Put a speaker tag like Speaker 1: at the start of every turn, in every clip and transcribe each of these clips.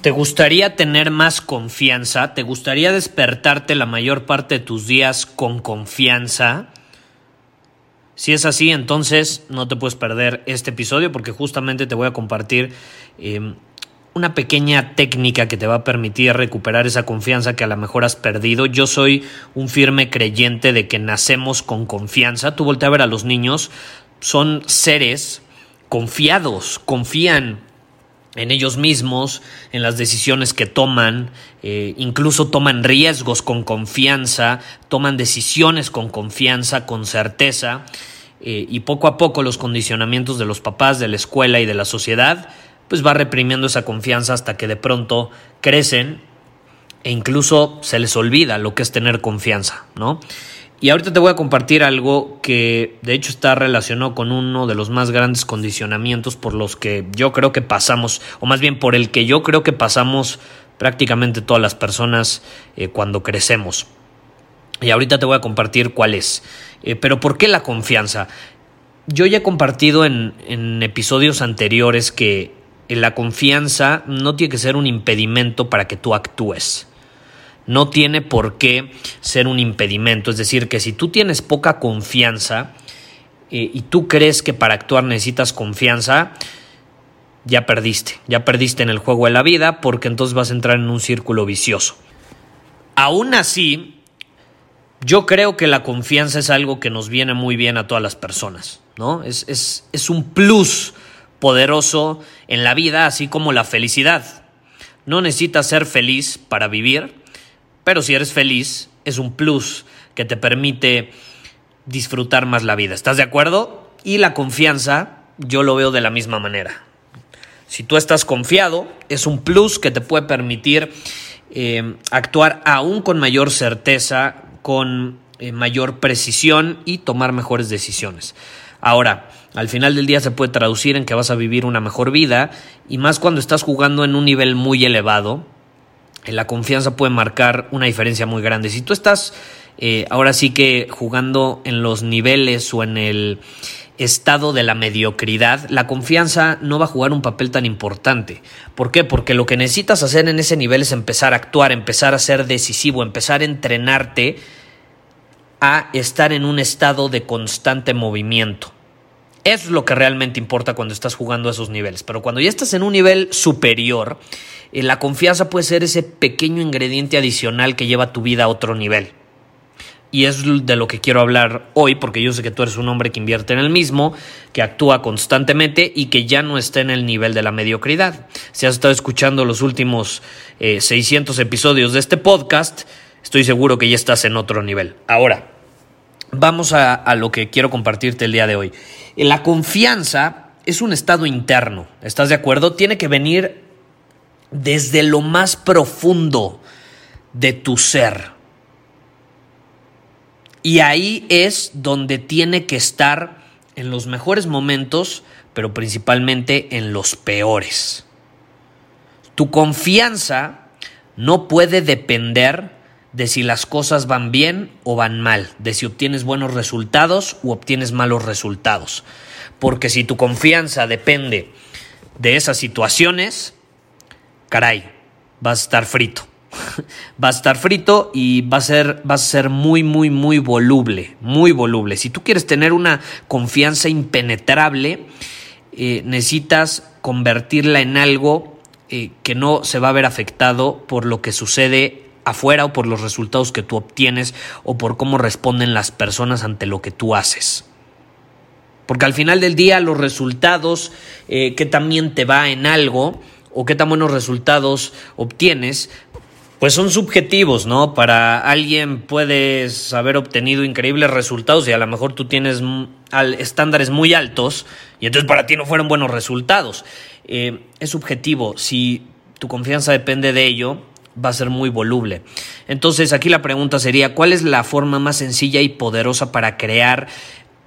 Speaker 1: ¿Te gustaría tener más confianza? ¿Te gustaría despertarte la mayor parte de tus días con confianza? Si es así, entonces no te puedes perder este episodio porque justamente te voy a compartir eh, una pequeña técnica que te va a permitir recuperar esa confianza que a lo mejor has perdido. Yo soy un firme creyente de que nacemos con confianza. Tú voltea a ver a los niños, son seres confiados, confían en ellos mismos, en las decisiones que toman, eh, incluso toman riesgos con confianza, toman decisiones con confianza, con certeza, eh, y poco a poco los condicionamientos de los papás, de la escuela y de la sociedad, pues va reprimiendo esa confianza hasta que de pronto crecen e incluso se les olvida lo que es tener confianza, ¿no? Y ahorita te voy a compartir algo que de hecho está relacionado con uno de los más grandes condicionamientos por los que yo creo que pasamos, o más bien por el que yo creo que pasamos prácticamente todas las personas eh, cuando crecemos. Y ahorita te voy a compartir cuál es. Eh, pero ¿por qué la confianza? Yo ya he compartido en, en episodios anteriores que la confianza no tiene que ser un impedimento para que tú actúes no tiene por qué ser un impedimento. Es decir, que si tú tienes poca confianza eh, y tú crees que para actuar necesitas confianza, ya perdiste, ya perdiste en el juego de la vida porque entonces vas a entrar en un círculo vicioso. Aún así, yo creo que la confianza es algo que nos viene muy bien a todas las personas, ¿no? Es, es, es un plus poderoso en la vida, así como la felicidad. No necesitas ser feliz para vivir, pero si eres feliz, es un plus que te permite disfrutar más la vida. ¿Estás de acuerdo? Y la confianza, yo lo veo de la misma manera. Si tú estás confiado, es un plus que te puede permitir eh, actuar aún con mayor certeza, con eh, mayor precisión y tomar mejores decisiones. Ahora, al final del día se puede traducir en que vas a vivir una mejor vida y más cuando estás jugando en un nivel muy elevado, la confianza puede marcar una diferencia muy grande. Si tú estás eh, ahora sí que jugando en los niveles o en el estado de la mediocridad, la confianza no va a jugar un papel tan importante. ¿Por qué? Porque lo que necesitas hacer en ese nivel es empezar a actuar, empezar a ser decisivo, empezar a entrenarte a estar en un estado de constante movimiento. Es lo que realmente importa cuando estás jugando a esos niveles. Pero cuando ya estás en un nivel superior, eh, la confianza puede ser ese pequeño ingrediente adicional que lleva tu vida a otro nivel. Y es de lo que quiero hablar hoy, porque yo sé que tú eres un hombre que invierte en el mismo, que actúa constantemente y que ya no está en el nivel de la mediocridad. Si has estado escuchando los últimos 600 eh, episodios de este podcast, estoy seguro que ya estás en otro nivel. Ahora, vamos a lo que quiero compartirte el día de hoy. La confianza es un estado interno, ¿estás de acuerdo? Tiene que venir desde lo más profundo de tu ser. Y ahí es donde tiene que estar en los mejores momentos, pero principalmente en los peores. Tu confianza no puede depender de si las cosas van bien o van mal, de si obtienes buenos resultados o obtienes malos resultados. Porque si tu confianza depende de esas situaciones, caray, vas a estar frito. vas a estar frito y va a ser, a ser muy, muy, muy voluble, muy voluble. Si tú quieres tener una confianza impenetrable, eh, necesitas convertirla en algo eh, que no se va a ver afectado por lo que sucede afuera o por los resultados que tú obtienes o por cómo responden las personas ante lo que tú haces. Porque al final del día los resultados eh, que también te va en algo o qué tan buenos resultados obtienes, pues son subjetivos, ¿no? Para alguien puedes haber obtenido increíbles resultados y a lo mejor tú tienes estándares muy altos y entonces para ti no fueron buenos resultados. Eh, es subjetivo. Si tu confianza depende de ello, va a ser muy voluble. Entonces aquí la pregunta sería, ¿cuál es la forma más sencilla y poderosa para crear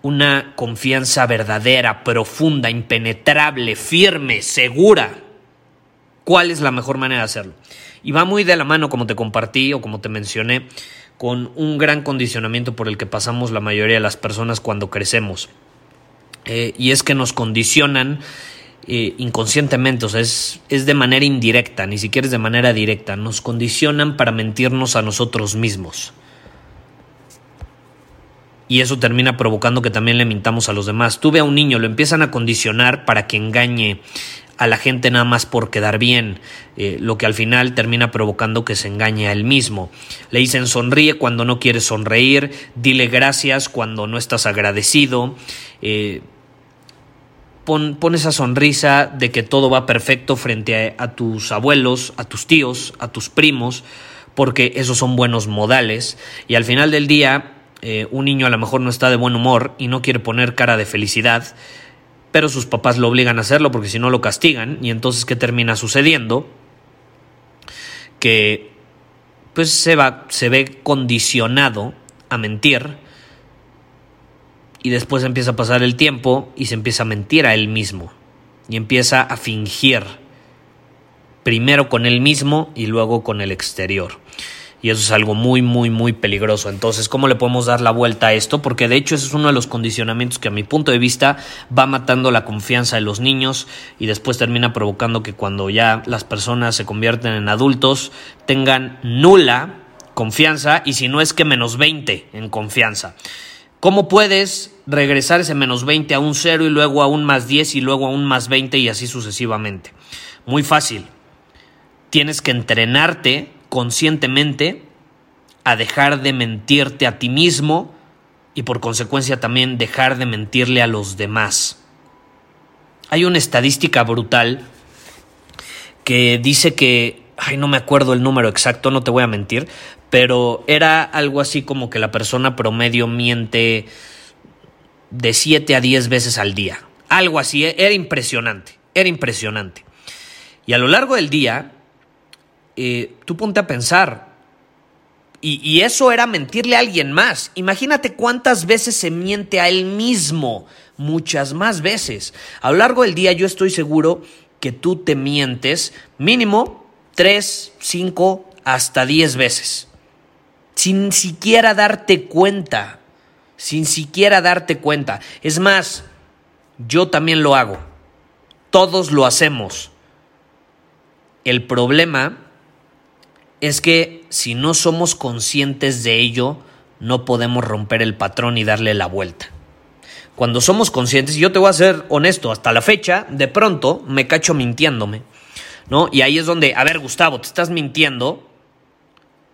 Speaker 1: una confianza verdadera, profunda, impenetrable, firme, segura? ¿Cuál es la mejor manera de hacerlo? Y va muy de la mano, como te compartí o como te mencioné, con un gran condicionamiento por el que pasamos la mayoría de las personas cuando crecemos. Eh, y es que nos condicionan inconscientemente, o sea, es, es de manera indirecta, ni siquiera es de manera directa, nos condicionan para mentirnos a nosotros mismos. Y eso termina provocando que también le mintamos a los demás. Tú ve a un niño, lo empiezan a condicionar para que engañe a la gente nada más por quedar bien, eh, lo que al final termina provocando que se engañe a él mismo. Le dicen sonríe cuando no quieres sonreír, dile gracias cuando no estás agradecido. Eh, Pon, esa sonrisa de que todo va perfecto frente a, tus abuelos, a tus tíos, a tus primos, porque esos son buenos modales. Y al final del día, eh, un niño a lo mejor no está de buen humor y no quiere poner cara de felicidad, pero sus papás lo obligan a hacerlo porque si no lo castigan. Y entonces, ¿qué termina sucediendo? Que pues se, va, se ve condicionado a mentir y después empieza a pasar el tiempo y se empieza a mentir a él mismo y empieza a fingir primero con él mismo y luego con el exterior. Y eso es algo muy, muy, muy peligroso. Entonces, ¿cómo le podemos dar la vuelta a esto? Porque de hecho ese es uno de los condicionamientos que a mi punto de vista va matando la confianza de los niños y después termina provocando que cuando ya las personas se convierten en adultos tengan nula confianza y si no es que menos 20 en confianza. ¿Cómo puedes regresar ese menos 20 a un 0 y luego a un más 10 y luego a un más 20 y así sucesivamente? Muy fácil. Tienes que entrenarte conscientemente a dejar de mentirte a ti mismo y por consecuencia también dejar de mentirle a los demás. Hay una estadística brutal que dice que, ay, no me acuerdo el número exacto, no te voy a mentir, pero era algo así como que la persona promedio miente de 7 a 10 veces al día. Algo así, e-, era impresionante, era impresionante. Y a lo largo del día, eh, tú ponte a pensar, y, y, eso era mentirle a alguien más. Imagínate cuántas veces se miente a él mismo, muchas más veces. A lo largo del día yo estoy seguro que tú te mientes mínimo 3, 5, hasta 10 veces sin siquiera darte cuenta, sin siquiera darte cuenta. Es más, yo también lo hago, todos lo hacemos. El problema es que si no somos conscientes de ello, no podemos romper el patrón y darle la vuelta. Cuando somos conscientes, y yo te voy a ser honesto, hasta la fecha, de pronto me cacho mintiéndome, ¿no? Y ahí es donde, a ver, Gustavo, te estás mintiendo,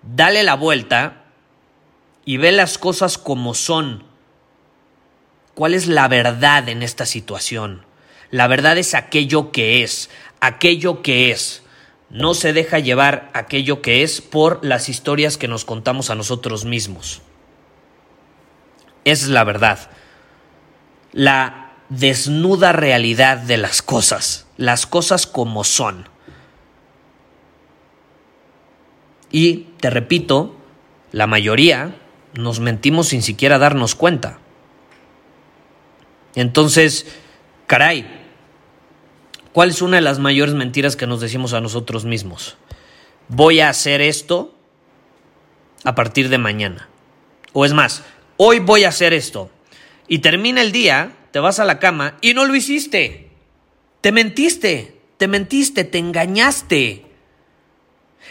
Speaker 1: dale la vuelta y ve las cosas como son. ¿Cuál es la verdad en esta situación? La verdad es aquello que es, aquello que es. No se deja llevar aquello que es por las historias que nos contamos a nosotros mismos. Es la verdad. La desnuda realidad de las cosas, las cosas como son. Y, te repito, la mayoría nos mentimos sin siquiera darnos cuenta. Entonces, caray, ¿cuál es una de las mayores mentiras que nos decimos a nosotros mismos? Voy a hacer esto a partir de mañana. O es más, hoy voy a hacer esto. Y termina el día, te vas a la cama y no lo hiciste. Te mentiste, te mentiste, te engañaste.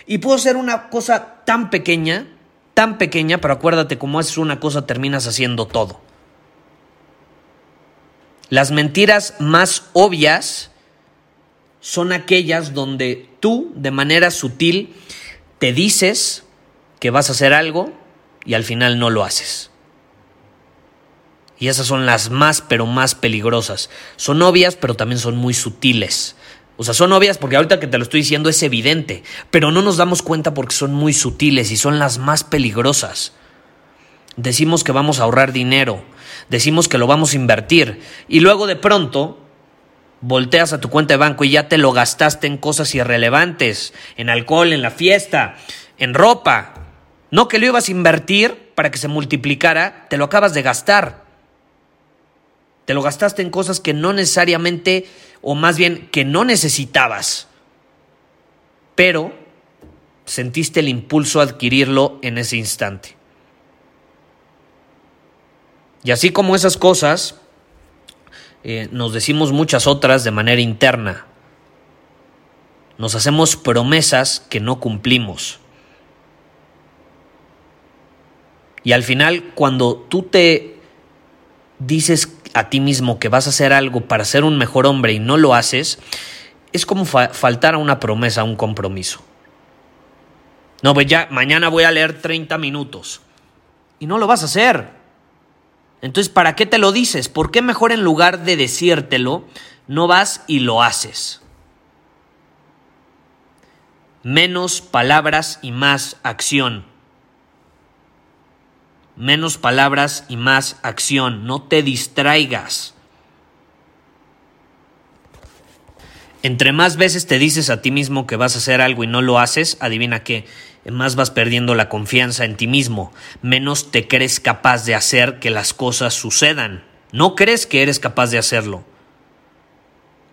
Speaker 1: Y puedo ser una cosa tan pequeña, tan pequeña, pero acuérdate, como haces una cosa, terminas haciendo todo. Las mentiras más obvias son aquellas donde tú, de manera sutil, te dices que vas a hacer algo y al final no lo haces. Y esas son las más, pero más peligrosas. Son obvias, pero también son muy sutiles. O sea, son obvias porque ahorita que te lo estoy diciendo es evidente, pero no nos damos cuenta porque son muy sutiles y son las más peligrosas. Decimos que vamos a ahorrar dinero, decimos que lo vamos a invertir y luego de pronto volteas a tu cuenta de banco y ya te lo gastaste en cosas irrelevantes, en alcohol, en la fiesta, en ropa. No que lo ibas a invertir para que se multiplicara, te lo acabas de gastar. Te lo gastaste en cosas que no necesariamente, o más bien que no necesitabas. Pero sentiste el impulso a adquirirlo en ese instante. Y así como esas cosas, eh, nos decimos muchas otras de manera interna. Nos hacemos promesas que no cumplimos. Y al final, cuando tú te dices a ti mismo que vas a hacer algo para ser un mejor hombre y no lo haces, es como faltar a una promesa, a un compromiso. No, pues ya, mañana voy a leer 30 minutos. Y no lo vas a hacer. Entonces, ¿para qué te lo dices? ¿Por qué mejor en lugar de decírtelo, no vas y lo haces? Menos palabras y más acción. Menos palabras y más acción. No te distraigas. Entre más veces te dices a ti mismo que vas a hacer algo y no lo haces, adivina qué, más vas perdiendo la confianza en ti mismo, menos te crees capaz de hacer que las cosas sucedan. No crees que eres capaz de hacerlo.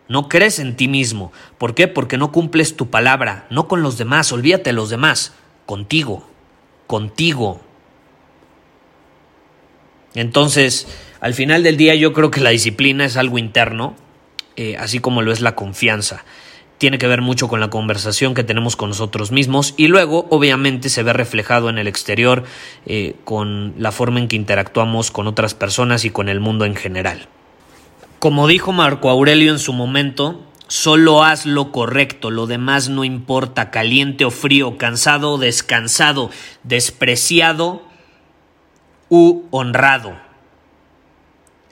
Speaker 1: No crees en ti mismo. ¿Por qué? Porque no cumples tu palabra, no con los demás, olvídate de los demás, contigo, contigo. Entonces, al final del día yo creo que la disciplina es algo interno, eh, así como lo es la confianza tiene que ver mucho con la conversación que tenemos con nosotros mismos y luego obviamente se ve reflejado en el exterior eh, con la forma en que interactuamos con otras personas y con el mundo en general. Como dijo Marco Aurelio en su momento, solo haz lo correcto, lo demás no importa, caliente o frío, cansado o descansado, despreciado honrado.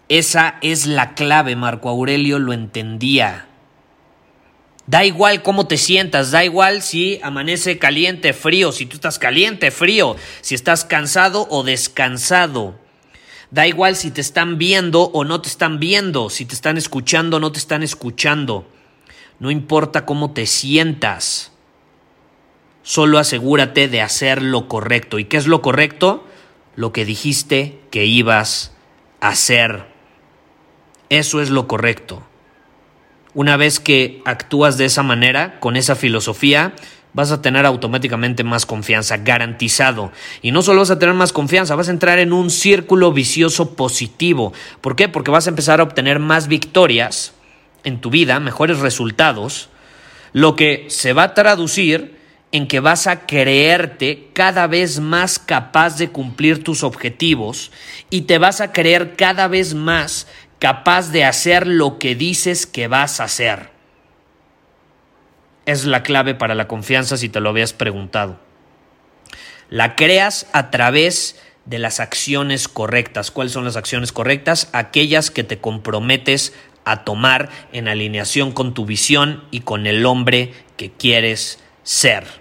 Speaker 1: Esa es la clave, Marco Aurelio lo entendía. Da igual cómo te sientas, da igual si amanece caliente, frío, si tú estás caliente, frío, si estás cansado o descansado. Da igual si te están viendo o no te están viendo, si te están escuchando o no te están escuchando. No importa cómo te sientas. Solo asegúrate de hacer lo correcto. ¿Y qué es lo correcto? Lo que dijiste que ibas a hacer. Eso es lo correcto. Una vez que actúas de esa manera, con esa filosofía, vas a tener automáticamente más confianza, garantizado. Y no solo vas a tener más confianza, vas a entrar en un círculo vicioso positivo. ¿Por qué? Porque vas a empezar a obtener más victorias en tu vida, mejores resultados, lo que se va a traducir en que vas a creerte cada vez más capaz de cumplir tus objetivos y te vas a creer cada vez más capaz de hacer lo que dices que vas a hacer. Es la clave para la confianza si te lo habías preguntado. La creas a través de las acciones correctas. ¿Cuáles son las acciones correctas? Aquellas que te comprometes a tomar en alineación con tu visión y con el hombre que quieres ser.